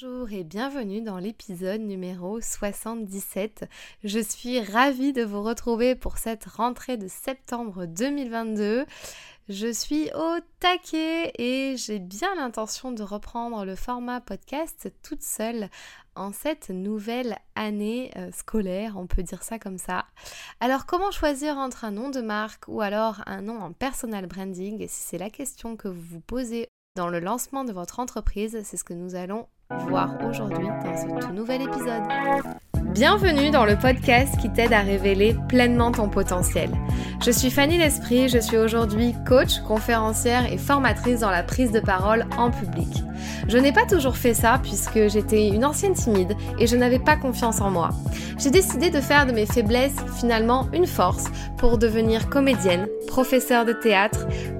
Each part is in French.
Bonjour et bienvenue dans l'épisode numéro 77. Je suis ravie de vous retrouver pour cette rentrée de septembre 2022. Je suis au taquet et j'ai bien l'intention de reprendre le format podcast toute seule en cette nouvelle année euh, scolaire, on peut dire ça comme ça. Alors comment choisir entre un nom de marque ou alors un nom en personal branding? Si c'est la question que vous vous posez dans le lancement de votre entreprise, c'est ce que nous allons voir aujourd'hui dans ce tout nouvel épisode. Bienvenue dans le podcast qui t'aide à révéler pleinement ton potentiel. Je suis Fanny L'Esprit, je suis aujourd'hui coach, conférencière et formatrice dans la prise de parole en public. Je n'ai pas toujours fait ça puisque j'étais une ancienne timide et je n'avais pas confiance en moi. J'ai décidé de faire de mes faiblesses finalement une force pour devenir comédienne, professeure de théâtre,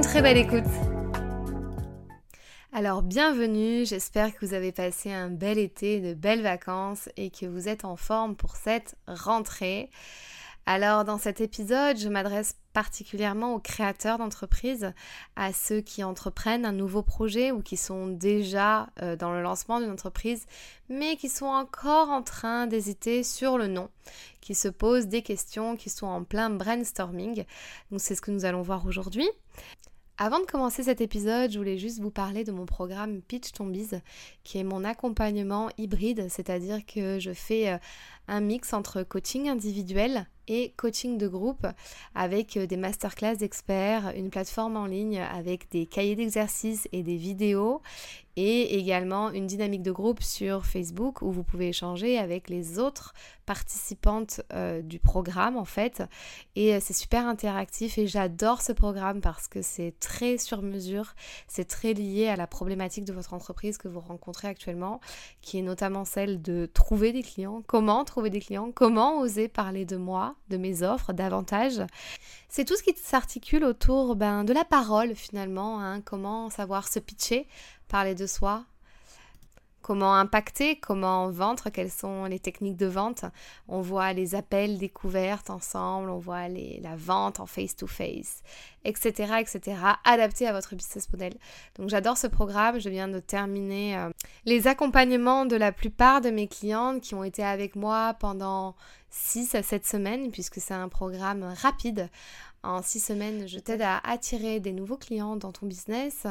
très belle écoute. Alors bienvenue, j'espère que vous avez passé un bel été, de belles vacances et que vous êtes en forme pour cette rentrée. Alors dans cet épisode, je m'adresse particulièrement aux créateurs d'entreprises, à ceux qui entreprennent un nouveau projet ou qui sont déjà euh, dans le lancement d'une entreprise, mais qui sont encore en train d'hésiter sur le nom, qui se posent des questions, qui sont en plein brainstorming. Donc c'est ce que nous allons voir aujourd'hui. Avant de commencer cet épisode, je voulais juste vous parler de mon programme Pitch Ton qui est mon accompagnement hybride, c'est-à-dire que je fais euh, un mix entre coaching individuel et coaching de groupe avec euh, des masterclass d'experts, une plateforme en ligne avec des cahiers d'exercices et des vidéos et également une dynamique de groupe sur Facebook où vous pouvez échanger avec les autres participantes euh, du programme en fait. Et euh, c'est super interactif et j'adore ce programme parce que c'est très sur mesure, c'est très lié à la problématique de votre entreprise que vous rencontrez actuellement qui est notamment celle de trouver des clients, comment trouver des clients, comment oser parler de moi, de mes offres davantage. C'est tout ce qui s'articule autour ben, de la parole finalement, hein. comment savoir se pitcher, parler de soi, comment impacter, comment vendre, quelles sont les techniques de vente. On voit les appels découvertes ensemble, on voit les, la vente en face-to-face, etc., etc., adapté à votre business model. Donc j'adore ce programme, je viens de terminer euh, les accompagnements de la plupart de mes clientes qui ont été avec moi pendant 6 à 7 semaines, puisque c'est un programme rapide. En 6 semaines, je t'aide à attirer des nouveaux clients dans ton business,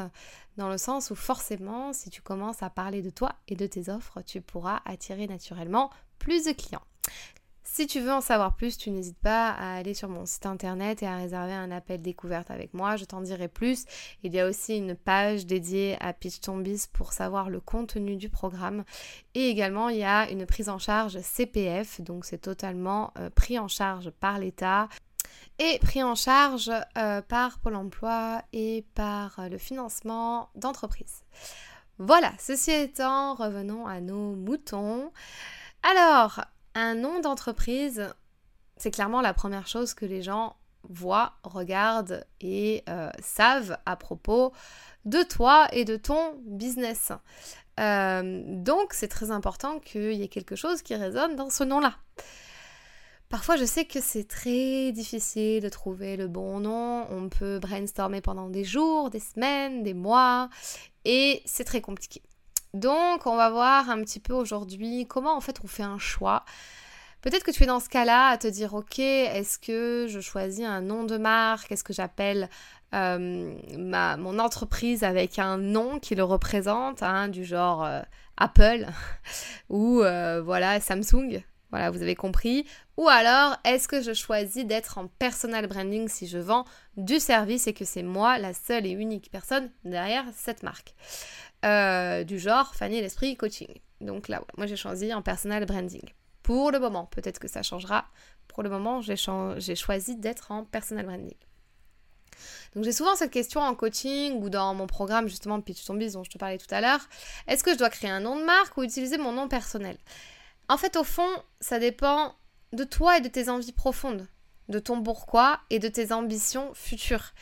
dans le sens où forcément, si tu commences à parler de toi et de tes offres, tu pourras attirer naturellement plus de clients. Si tu veux en savoir plus, tu n'hésites pas à aller sur mon site internet et à réserver un appel découverte avec moi. Je t'en dirai plus. Il y a aussi une page dédiée à Pitch Tombis pour savoir le contenu du programme. Et également, il y a une prise en charge CPF, donc c'est totalement euh, pris en charge par l'État et pris en charge euh, par Pôle Emploi et par euh, le financement d'entreprises. Voilà, ceci étant, revenons à nos moutons. Alors, un nom d'entreprise, c'est clairement la première chose que les gens voient, regardent et euh, savent à propos de toi et de ton business. Euh, donc c'est très important qu'il y ait quelque chose qui résonne dans ce nom-là. Parfois, je sais que c'est très difficile de trouver le bon nom. On peut brainstormer pendant des jours, des semaines, des mois, et c'est très compliqué. Donc, on va voir un petit peu aujourd'hui comment en fait on fait un choix. Peut-être que tu es dans ce cas-là à te dire, ok, est-ce que je choisis un nom de marque? Est-ce que j'appelle euh, mon entreprise avec un nom qui le représente, hein, du genre euh, Apple ou euh, voilà Samsung? Voilà, vous avez compris. Ou alors, est-ce que je choisis d'être en personal branding si je vends du service et que c'est moi la seule et unique personne derrière cette marque? Euh, Du genre Fanny l'esprit coaching. Donc là, moi j'ai choisi en personal branding. Pour le moment, peut-être que ça changera. Pour le moment, j'ai choisi d'être en personal branding. Donc j'ai souvent cette question en coaching ou dans mon programme justement Pitch ton dont je te parlais tout à l'heure. Est-ce que je dois créer un nom de marque ou utiliser mon nom personnel? En fait, au fond, ça dépend de toi et de tes envies profondes, de ton pourquoi et de tes ambitions futures.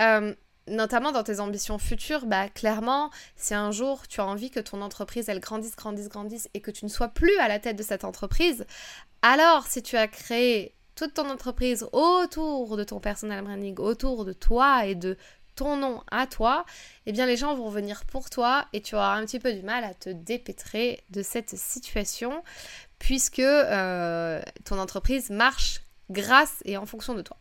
Euh, notamment dans tes ambitions futures, bah clairement, si un jour tu as envie que ton entreprise elle grandisse, grandisse, grandisse et que tu ne sois plus à la tête de cette entreprise, alors si tu as créé toute ton entreprise autour de ton personal branding, autour de toi et de ton nom à toi, eh bien les gens vont venir pour toi et tu auras un petit peu du mal à te dépêtrer de cette situation puisque euh, ton entreprise marche grâce et en fonction de toi.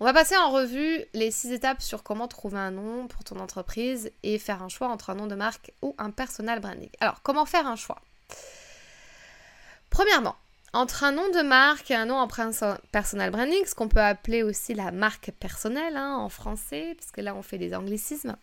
On va passer en revue les six étapes sur comment trouver un nom pour ton entreprise et faire un choix entre un nom de marque ou un personal branding. Alors, comment faire un choix? Premièrement, entre un nom de marque et un nom en personal branding, ce qu'on peut appeler aussi la marque personnelle hein, en français, parce que là on fait des anglicismes.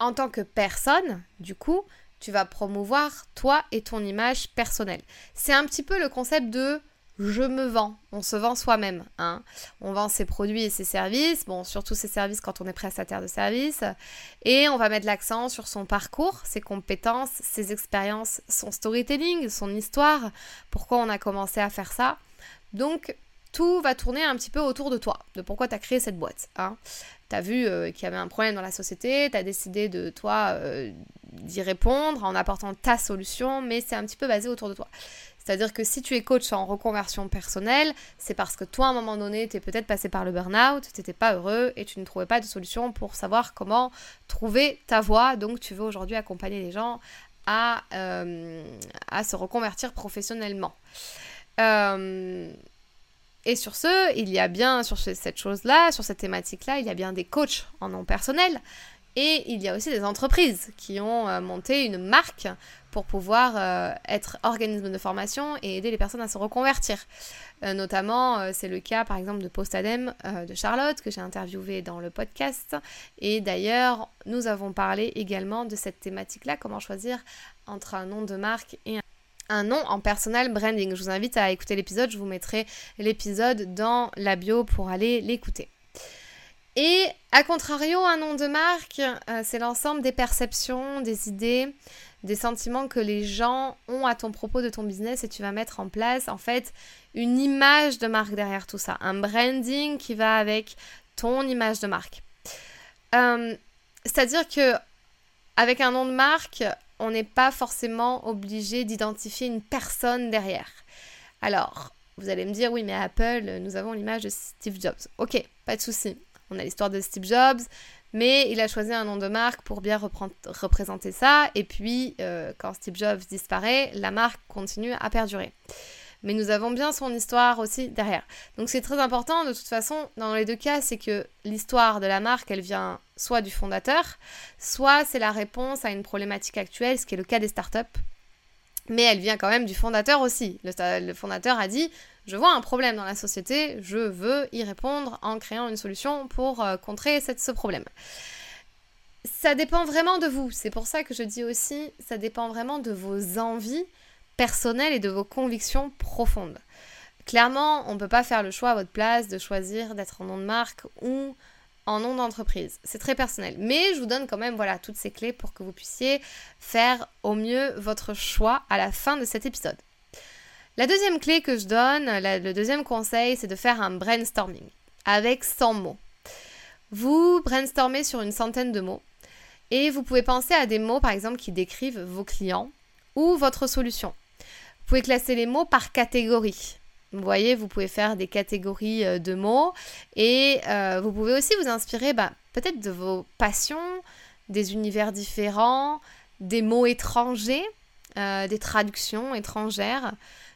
En tant que personne, du coup, tu vas promouvoir toi et ton image personnelle. C'est un petit peu le concept de je me vends. On se vend soi-même. Hein. On vend ses produits et ses services. Bon, surtout ses services quand on est prestataire de services. Et on va mettre l'accent sur son parcours, ses compétences, ses expériences, son storytelling, son histoire. Pourquoi on a commencé à faire ça. Donc, tout va tourner un petit peu autour de toi, de pourquoi tu as créé cette boîte. Hein. Tu as vu euh, qu'il y avait un problème dans la société, tu as décidé de toi euh, d'y répondre en apportant ta solution, mais c'est un petit peu basé autour de toi. C'est-à-dire que si tu es coach en reconversion personnelle, c'est parce que toi, à un moment donné, tu es peut-être passé par le burn-out, tu n'étais pas heureux et tu ne trouvais pas de solution pour savoir comment trouver ta voie. Donc, tu veux aujourd'hui accompagner les gens à, euh, à se reconvertir professionnellement. Et sur ce, il y a bien, sur cette chose-là, sur cette thématique-là, il y a bien des coachs en nom personnel. Et il y a aussi des entreprises qui ont euh, monté une marque pour pouvoir euh, être organisme de formation et aider les personnes à se reconvertir. Euh, notamment, c'est le cas par exemple de Postadem de Charlotte que j'ai interviewé dans le podcast. Et d'ailleurs, nous avons parlé également de cette thématique-là, comment choisir entre un nom de marque et un nom en personal branding. Je vous invite à écouter l'épisode, je vous mettrai l'épisode dans la bio pour aller l'écouter. Et à contrario, un nom de marque, c'est l'ensemble des perceptions, des idées, des sentiments que les gens ont à ton propos de ton business et tu vas mettre en place en fait une image de marque derrière tout ça, un branding qui va avec ton image de marque. Euh, c'est-à-dire que avec un nom de marque, on n'est pas forcément obligé d'identifier une personne derrière. Alors, vous allez me dire, oui, mais Apple, nous avons l'image de Steve Jobs. Ok, pas de souci. On a l'histoire de Steve Jobs, mais il a choisi un nom de marque pour bien représenter ça. Et puis, euh, quand Steve Jobs disparaît, la marque continue à perdurer. Mais nous avons bien son histoire aussi derrière. Donc c'est très important, de toute façon, dans les deux cas, c'est que l'histoire de la marque, elle vient soit du fondateur, soit c'est la réponse à une problématique actuelle, ce qui est le cas des startups. Mais elle vient quand même du fondateur aussi. le fondateur a dit, je vois un problème dans la société, je veux y répondre en créant une solution pour euh, contrer ce problème. Ça dépend vraiment de vous. C'est pour ça que je dis aussi, ça dépend vraiment de vos envies personnelles et de vos convictions profondes. Clairement, on ne peut pas faire le choix à votre place de choisir d'être en nom de marque ou en nom d'entreprise. C'est très personnel. Mais je vous donne quand même voilà, toutes ces clés pour que vous puissiez faire au mieux votre choix à la fin de cet épisode. La deuxième clé que je donne, le deuxième conseil, c'est de faire un brainstorming avec 100 mots. Vous brainstormez sur une centaine de mots et vous pouvez penser à des mots, par exemple, qui décrivent vos clients ou votre solution. Pouvez classer les mots par catégorie. Vous voyez, vous pouvez faire des catégories euh, de mots et euh, vous pouvez aussi vous inspirer bah, peut-être de vos passions, des univers différents, des mots étrangers, euh, des traductions étrangères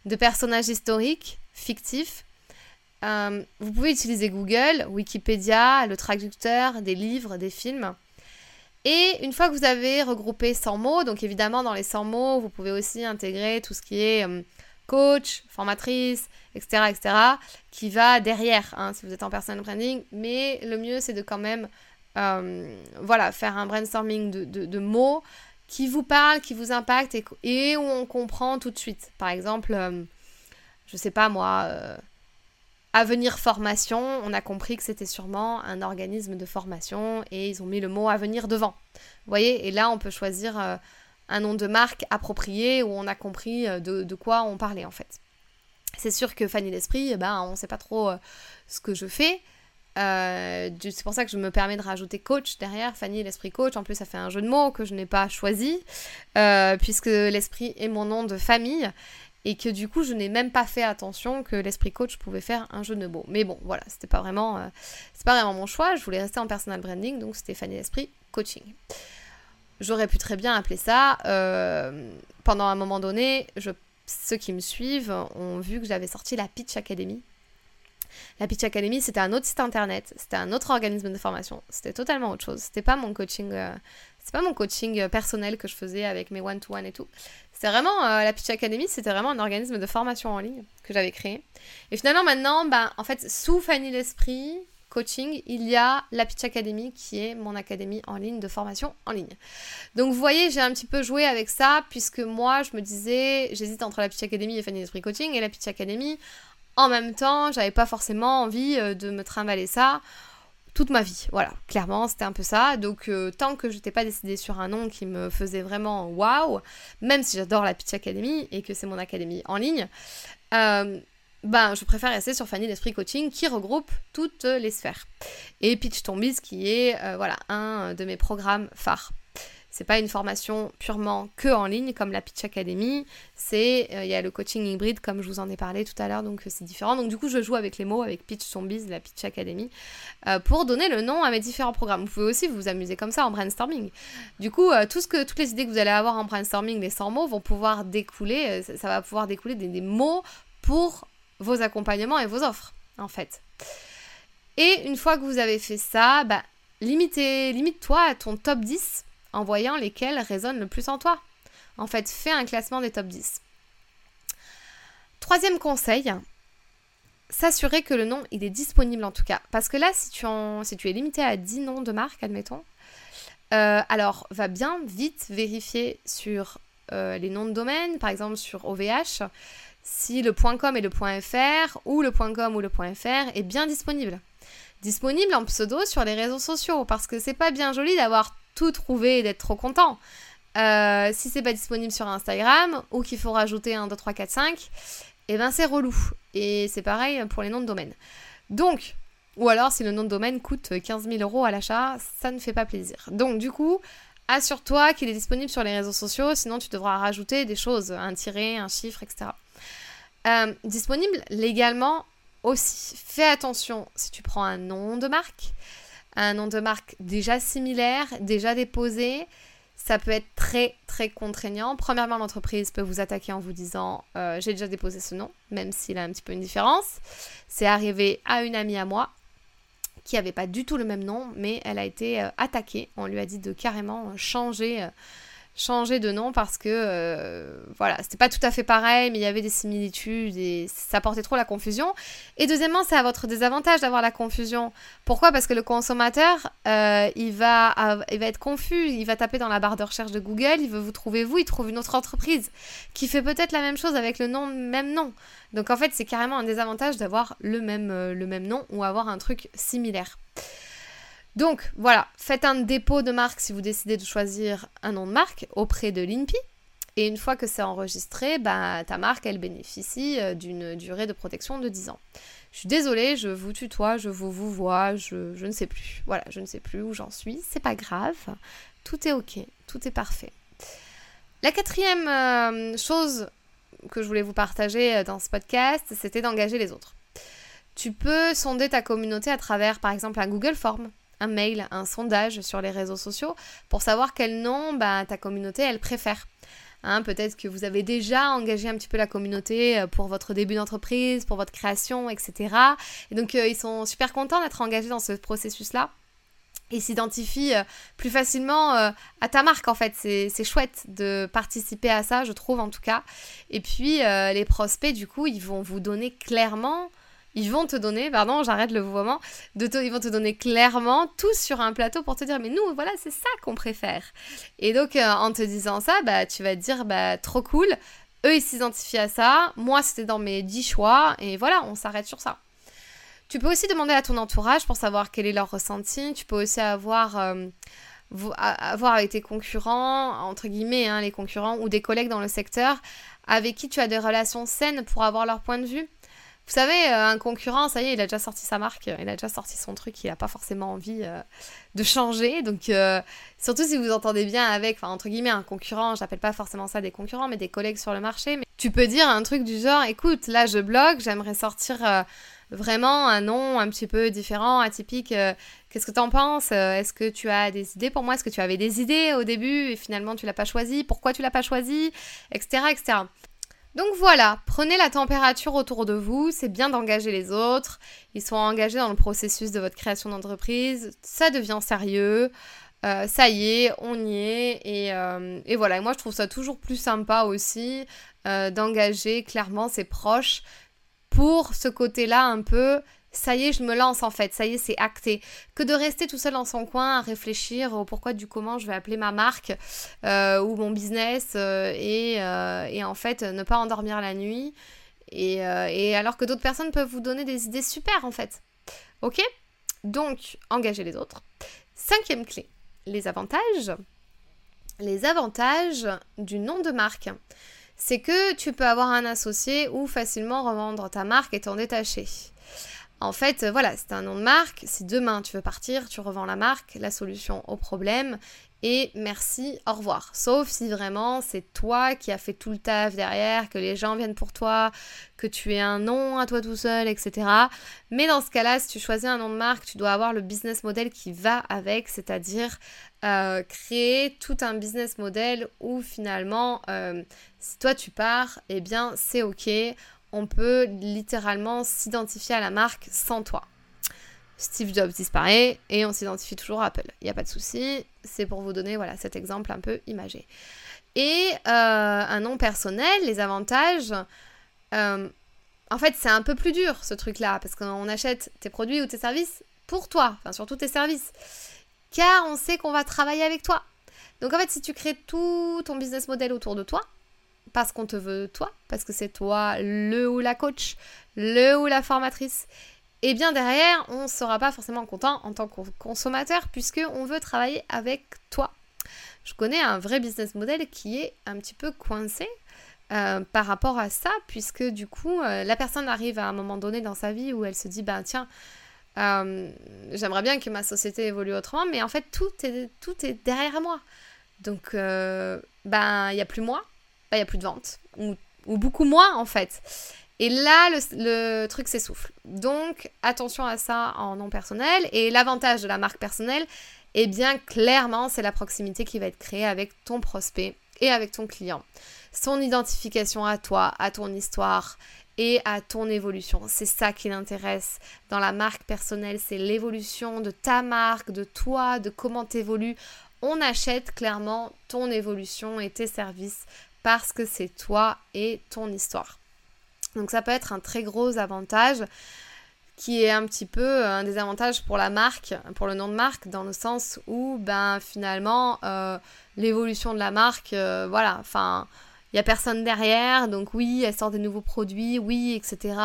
de personnages historiques, fictifs. Vous pouvez utiliser Google, Wikipédia, le traducteur, des livres, des films. Et une fois que vous avez regroupé 100 mots, donc évidemment dans les 100 mots, vous pouvez aussi intégrer tout ce qui est euh, coach, formatrice, etc., etc., qui va derrière, hein, si vous êtes en personal branding. Mais le mieux, c'est de quand même, euh, voilà, faire un brainstorming de mots qui vous parle, qui vous impacte et, où on comprend tout de suite. Par exemple, je euh, je sais pas moi, euh, Avenir Formation, on a compris que c'était sûrement un organisme de formation et ils ont mis le mot Avenir devant. Voyez, et là on peut choisir euh, un nom de marque approprié où on a compris euh, de, quoi on parlait en fait. C'est sûr que Fanny l'Esprit, eh ben, on ne sait pas trop euh, ce que je fais. c'est pour ça que je me permets de rajouter coach derrière, Fanny l'Esprit Coach. En plus, ça fait un jeu de mots que je n'ai pas choisi, puisque l'Esprit est mon nom de famille et que du coup je n'ai même pas fait attention que l'esprit coach pouvait faire un jeu de mots. Mais bon, voilà, c'était pas vraiment, euh, c'est pas vraiment mon choix. Je voulais rester en personal branding, donc c'était Fanny l'esprit coaching. J'aurais pu très bien appeler ça. Euh, pendant un moment donné, ceux qui me suivent ont vu que j'avais sorti la Pitch Academy. La Pitch Academy, c'était un autre site internet, c'était un autre organisme de formation, c'était totalement autre chose. C'était pas mon coaching, euh, c'est pas mon coaching personnel que je faisais avec mes one-to-one et tout. C'est vraiment, euh, la Pitch Academy, c'était vraiment un organisme de formation en ligne que j'avais créé. Et finalement, maintenant, ben, en fait, sous Fanny l'Esprit Coaching, il y a la Pitch Academy qui est mon académie en ligne de formation en ligne. Donc vous voyez, j'ai un petit peu joué avec ça puisque moi, je me disais, j'hésite entre la Pitch Academy et Fanny l'Esprit Coaching et la Pitch Academy. En même temps, j'avais pas forcément envie euh, de me trimballer ça toute ma vie. Voilà, clairement, c'était un peu ça. Donc, euh, tant que je n'étais pas décidée sur un nom qui me faisait vraiment waouh, même si j'adore la Pitch Academy et que c'est mon académie en ligne, euh, ben, je préfère rester sur Fanny l'Esprit Coaching qui regroupe toutes les sphères. Et Pitch Tombies qui est euh, voilà, un de mes programmes phares. C'est pas une formation purement que en ligne comme la Pitch Academy. C'est euh, il y a le coaching hybride comme je vous en ai parlé tout à l'heure, donc euh, c'est différent. Donc du coup, je joue avec les mots avec Pitch Zombies, la Pitch Academy, euh, pour donner le nom à mes différents programmes. Vous pouvez aussi vous amuser comme ça en brainstorming. Du coup, tout ce que toutes les idées que vous allez avoir en brainstorming, les 100 mots, vont pouvoir découler. Ça, va pouvoir découler des, mots pour vos accompagnements et vos offres, en fait. Et une fois que vous avez fait ça, bah, limite-toi à ton top 10 en voyant lesquels résonnent le plus en toi. En fait, fais un classement des top 10. Troisième conseil, s'assurer que le nom il est disponible en tout cas. Parce que là, si tu, es limité à 10 noms de marque, admettons, euh, alors va bien vite vérifier sur euh, les noms de domaine, par exemple sur OVH, si le .com et le .fr ou le .com ou le .fr est bien disponible. Disponible en pseudo sur les réseaux sociaux parce que c'est pas bien joli d'avoir tout trouver et d'être trop content. Euh, si c'est pas disponible sur Instagram ou qu'il faut rajouter un 2, 3, 4, 5, et ben c'est relou. Et c'est pareil pour les noms de domaine. Donc, ou alors si le nom de domaine coûte 15 000 euros à l'achat, ça ne fait pas plaisir. Donc du coup, assure-toi qu'il est disponible sur les réseaux sociaux, sinon tu devras rajouter des choses, un tiré, un chiffre, etc. Euh, disponible légalement aussi. Fais attention si tu prends un nom de marque, un nom de marque déjà similaire, déjà déposé, ça peut être très très contraignant. Premièrement, l'entreprise peut vous attaquer en vous disant euh, j'ai déjà déposé ce nom, même s'il a un petit peu une différence. C'est arrivé à une amie à moi qui n'avait pas du tout le même nom, mais elle a été euh, attaquée. On lui a dit de carrément changer. Euh, changer de nom parce que euh, voilà, c'était pas tout à fait pareil, mais il y avait des similitudes et ça portait trop la confusion. Et deuxièmement, c'est à votre désavantage d'avoir la confusion. Pourquoi? Parce que le consommateur, euh, il, va, il va être confus, il va taper dans la barre de recherche de Google, il veut vous trouver vous, il trouve une autre entreprise qui fait peut-être la même chose avec le même nom. Donc en fait, c'est carrément un désavantage d'avoir le même, euh, le même nom ou avoir un truc similaire. Donc voilà, faites un dépôt de marque si vous décidez de choisir un nom de marque auprès de l'INPI. Et une fois que c'est enregistré, bah, ta marque, elle bénéficie euh, d'une durée de protection de 10 ans. Je suis désolée, je vous tutoie, je vous vous vois, je, ne sais plus. Voilà, je ne sais plus où j'en suis. C'est pas grave. Tout est ok, tout est parfait. La quatrième euh, chose que je voulais vous partager euh, dans ce podcast, c'était d'engager les autres. Tu peux sonder ta communauté à travers, par exemple, un Google Form un mail, un sondage sur les réseaux sociaux pour savoir quel nom bah, ta communauté elle préfère. Hein, peut-être que vous avez déjà engagé un petit peu la communauté euh, pour votre début d'entreprise, pour votre création, etc. Et donc euh, ils sont super contents d'être engagés dans ce processus-là. Ils s'identifient euh, plus facilement à ta marque en fait. C'est chouette de participer à ça, je trouve en tout cas. Et puis les prospects, du coup, ils vont vous donner clairement ils vont te donner, pardon, j'arrête le vouvoiement, ils vont te donner clairement tout sur un plateau pour te dire, mais nous, voilà, c'est ça qu'on préfère. Et donc, euh, en te disant ça, bah, tu vas te dire, bah, trop cool, eux, ils s'identifient à ça, moi, c'était dans mes 10 choix, et voilà, on s'arrête sur ça. Tu peux aussi demander à ton entourage pour savoir quel est leur ressenti. Tu peux aussi avoir, euh, avoir avec tes concurrents, entre guillemets, hein, les concurrents ou des collègues dans le secteur avec qui tu as des relations saines pour avoir leur point de vue. Vous savez, euh, un concurrent, ça y est, il a déjà sorti sa marque, il a déjà sorti son truc, il n'a pas forcément envie euh, de changer. Donc, surtout si vous entendez bien avec, enfin, entre guillemets, un concurrent, j'appelle pas forcément ça des concurrents, mais des collègues sur le marché. Mais tu peux dire un truc du genre, écoute, là je blogue, j'aimerais sortir vraiment un nom un petit peu différent, atypique. Euh, qu'est-ce que tu en penses euh, Est-ce que tu as des idées? Pour moi Est-ce que tu avais des idées au début et finalement tu l'as pas choisi? Pourquoi tu l'as pas choisi? Etc. etc. Donc voilà, prenez la température autour de vous, c'est bien d'engager les autres, ils sont engagés dans le processus de votre création d'entreprise, ça devient sérieux, euh, ça y est, on y est, et, et, voilà, et moi je trouve ça toujours plus sympa aussi d'engager clairement ses proches pour ce côté-là un peu ça y est, je me lance en fait, ça y est, c'est acté. Que de rester tout seul dans son coin à réfléchir au pourquoi du comment je vais appeler ma marque euh, ou mon business euh, euh, et, en fait ne pas endormir la nuit. Et, et alors que d'autres personnes peuvent vous donner des idées super en fait. Ok? Donc, engagez les autres. Cinquième clé, les avantages. Les avantages du nom de marque c'est que tu peux avoir un associé ou facilement revendre ta marque et t'en détacher. En fait, voilà, c'est un nom de marque. Si demain tu veux partir, tu revends la marque, la solution au problème et merci, au revoir. Sauf si vraiment c'est toi qui as fait tout le taf derrière, que les gens viennent pour toi, que tu aies un nom à toi tout seul, etc. Mais dans ce cas-là, si tu choisis un nom de marque, tu dois avoir le business model qui va avec, c'est-à-dire euh, créer tout un business model où finalement, euh, si toi tu pars, eh bien c'est ok. On peut littéralement s'identifier à la marque sans toi. Steve Jobs disparaît et on s'identifie toujours à Apple. Il n'y a pas de souci, c'est pour vous donner voilà, cet exemple un peu imagé. Et euh, un nom personnel, les avantages, euh, en fait c'est un peu plus dur ce truc-là, parce qu'on achète tes produits ou tes services pour toi, enfin surtout tes services, car on sait qu'on va travailler avec toi. Donc en fait si tu crées tout ton business model autour de toi, parce qu'on te veut toi, parce que c'est toi le ou la coach, le ou la formatrice, et eh bien derrière, on ne sera pas forcément content en tant que consommateur puisque on veut travailler avec toi. Je connais un vrai business model qui est un petit peu coincé euh, par rapport à ça, puisque du coup, euh, la personne arrive à un moment donné dans sa vie où elle se dit, ben tiens, euh, j'aimerais bien que ma société évolue autrement, mais en fait, tout est, tout est derrière moi. Donc, ben, il n'y a plus moi, il n'y a plus de vente, ou, ou beaucoup moins en fait. Et là, le, truc s'essouffle. Donc, attention à ça en nom personnel. Et l'avantage de la marque personnelle, eh bien, clairement, c'est la proximité qui va être créée avec ton prospect et avec ton client. Son identification à toi, à ton histoire et à ton évolution. C'est ça qui l'intéresse dans la marque personnelle, c'est l'évolution de ta marque, de toi, de comment tu évolues. On achète clairement ton évolution et tes services parce que c'est toi et ton histoire. Donc ça peut être un très gros avantage qui est un petit peu euh, un désavantage pour la marque, pour le nom de marque, dans le sens où ben finalement euh, l'évolution de la marque, euh, voilà, enfin il n'y a personne derrière, donc oui, elle sort des nouveaux produits, oui, etc.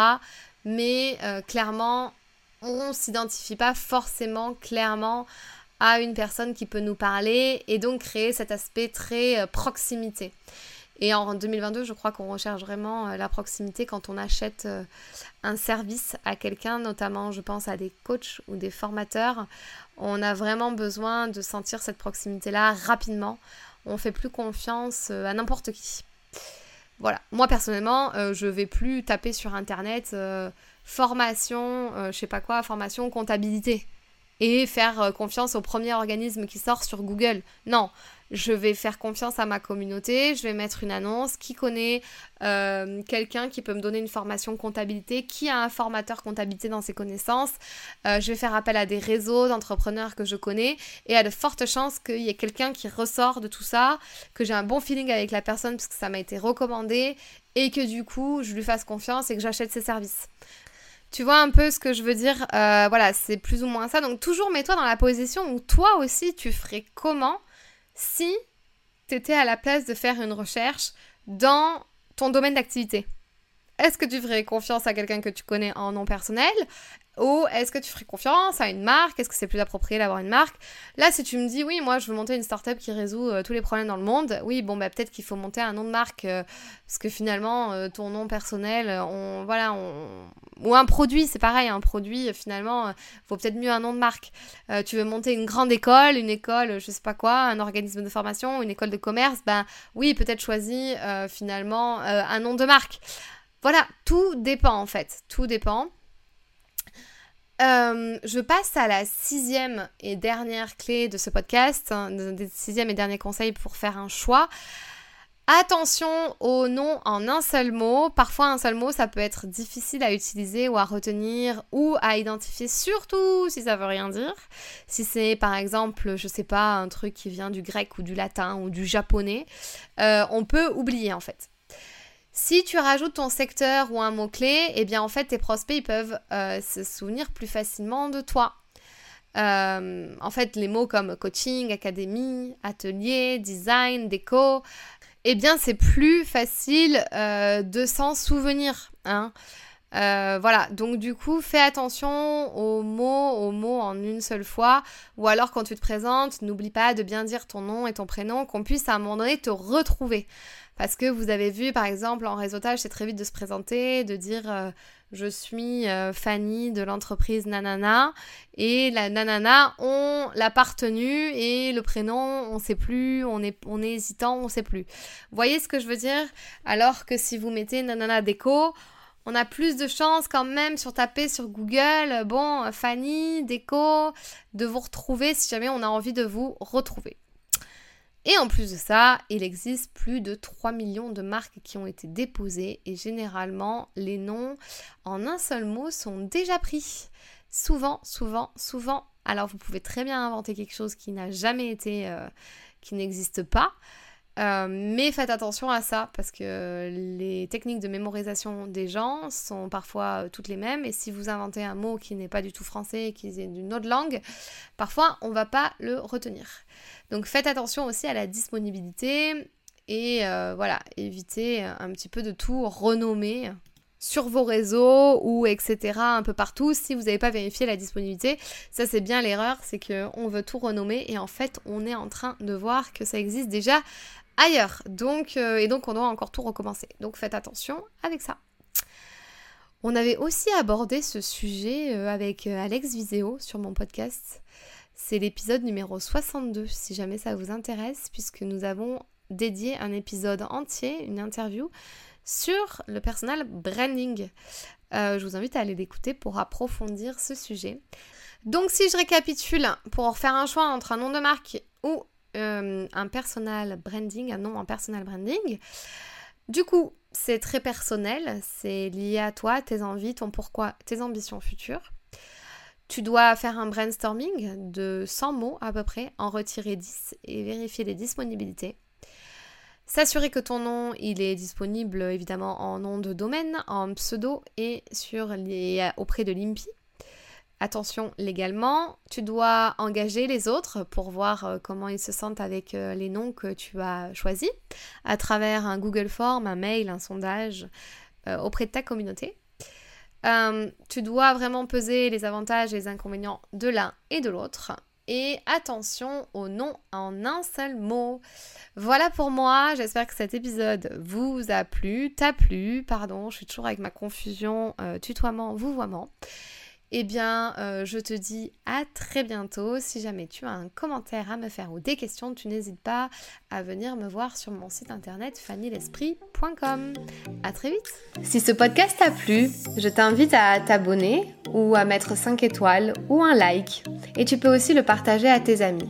Mais clairement, on ne s'identifie pas forcément clairement à une personne qui peut nous parler et donc créer cet aspect très proximité. Et en 2022, je crois qu'on recherche vraiment euh, la proximité quand on achète euh, un service à quelqu'un, notamment je pense à des coachs ou des formateurs. On a vraiment besoin de sentir cette proximité-là rapidement. On fait plus confiance euh, à n'importe qui. Voilà, moi personnellement, je vais plus taper sur internet formation, je sais pas quoi, formation comptabilité et faire confiance au premier organisme qui sort sur Google. Non, je vais faire confiance à ma communauté, je vais mettre une annonce, qui connaît euh, quelqu'un qui peut me donner une formation comptabilité, qui a un formateur comptabilité dans ses connaissances, euh, je vais faire appel à des réseaux d'entrepreneurs que je connais et à de fortes chances qu'il y ait quelqu'un qui ressort de tout ça, que j'ai un bon feeling avec la personne parce que ça m'a été recommandé et que du coup je lui fasse confiance et que j'achète ses services. Tu vois un peu ce que je veux dire euh, Voilà, c'est plus ou moins ça. Donc toujours mets-toi dans la position où toi aussi tu ferais comment si tu étais à la place de faire une recherche dans ton domaine d'activité? Est-ce que tu ferais confiance à quelqu'un que tu connais en nom personnel? Ou est-ce que tu ferais confiance à une marque? Est-ce que c'est plus approprié d'avoir une marque? Là, si tu me dis oui, moi je veux monter une startup qui résout euh, tous les problèmes dans le monde, oui, bon, bah peut-être qu'il faut monter un nom de marque euh, parce que finalement, euh, ton nom personnel, on, voilà, ou un produit, c'est pareil, un produit, finalement, vaut peut-être mieux un nom de marque. tu veux monter une grande école, une école, je sais pas quoi, un organisme de formation, une école de commerce, ben oui, peut-être choisir finalement un nom de marque. Voilà, tout dépend en fait, tout dépend. Euh, je passe à la sixième et dernière clé de ce podcast, hein, sixième et dernier conseil pour faire un choix. Attention au nom en un seul mot. Parfois, un seul mot, ça peut être difficile à utiliser ou à retenir ou à identifier, surtout si ça veut rien dire. Si c'est par exemple, je sais pas, un truc qui vient du grec ou du latin ou du japonais, euh, on peut oublier en fait. Si tu rajoutes ton secteur ou un mot-clé, eh bien en fait tes prospects peuvent euh, se souvenir plus facilement de toi. Euh, en fait, les mots comme coaching, académie, atelier, design, déco, eh bien c'est plus facile euh, de s'en souvenir. Hein. Voilà, donc du coup, fais attention aux mots, aux mots en une seule fois, ou alors quand tu te présentes, n'oublie pas de bien dire ton nom et ton prénom, qu'on puisse à un moment donné te retrouver. Parce que vous avez vu, par exemple, en réseautage, c'est très vite de se présenter, de dire euh, je suis euh, Fanny de l'entreprise Nanana. Et la Nanana, on l'a partenue et le prénom, on sait plus, on est, on est hésitant, on sait plus. Voyez ce que je veux dire? Alors que si vous mettez Nanana Déco, on a plus de chances quand même sur taper sur Google, bon, Fanny, Déco, de vous retrouver si jamais on a envie de vous retrouver. Et en plus de ça, il existe plus de 3 millions de marques qui ont été déposées et généralement les noms en un seul mot sont déjà pris. Souvent, souvent, souvent. Alors vous pouvez très bien inventer quelque chose qui n'a jamais été, euh, qui n'existe pas. Euh, mais faites attention à ça parce que les techniques de mémorisation des gens sont parfois euh, toutes les mêmes et si vous inventez un mot qui n'est pas du tout français, qui est d'une autre langue, parfois on va pas le retenir. Donc faites attention aussi à la disponibilité et euh, voilà, évitez un petit peu de tout renommer sur vos réseaux ou etc. un peu partout si vous n'avez pas vérifié la disponibilité. Ça c'est bien l'erreur, c'est qu'on veut tout renommer et en fait on est en train de voir que ça existe déjà ailleurs. Donc, euh, et donc on doit encore tout recommencer. Donc faites attention avec ça. On avait aussi abordé ce sujet euh, avec euh, Alex Viseo sur mon podcast. C'est l'épisode numéro 62 si jamais ça vous intéresse puisque nous avons dédié un épisode entier, une interview sur le personal branding. je vous invite à aller l'écouter pour approfondir ce sujet. Donc si je récapitule, pour faire un choix entre un nom de marque ou euh, un personal branding, un nom en personal branding. Du coup, c'est très personnel, c'est lié à toi, tes envies, ton pourquoi, tes ambitions futures. Tu dois faire un brainstorming de 100 mots à peu près, en retirer 10 et vérifier les disponibilités. S'assurer que ton nom, il est disponible évidemment en nom de domaine, en pseudo et auprès de l'IMPI. Attention légalement, tu dois engager les autres pour voir euh, comment ils se sentent avec euh, les noms que tu as choisis à travers un Google Form, un mail, un sondage euh, auprès de ta communauté. tu dois vraiment peser les avantages et les inconvénients de l'un et de l'autre. Et attention au nom en un seul mot. Voilà pour moi, j'espère que cet épisode vous a plu, t'a plu, pardon, je suis toujours avec ma confusion tutoiement, vouvoiement eh bien, euh, je te dis à très bientôt. Si jamais tu as un commentaire à me faire ou des questions, tu n'hésites pas à venir me voir sur mon site internet fannylesprit.com. À très vite. Si ce podcast t'a plu, je t'invite à t'abonner ou à mettre 5 étoiles ou un like. Et tu peux aussi le partager à tes amis.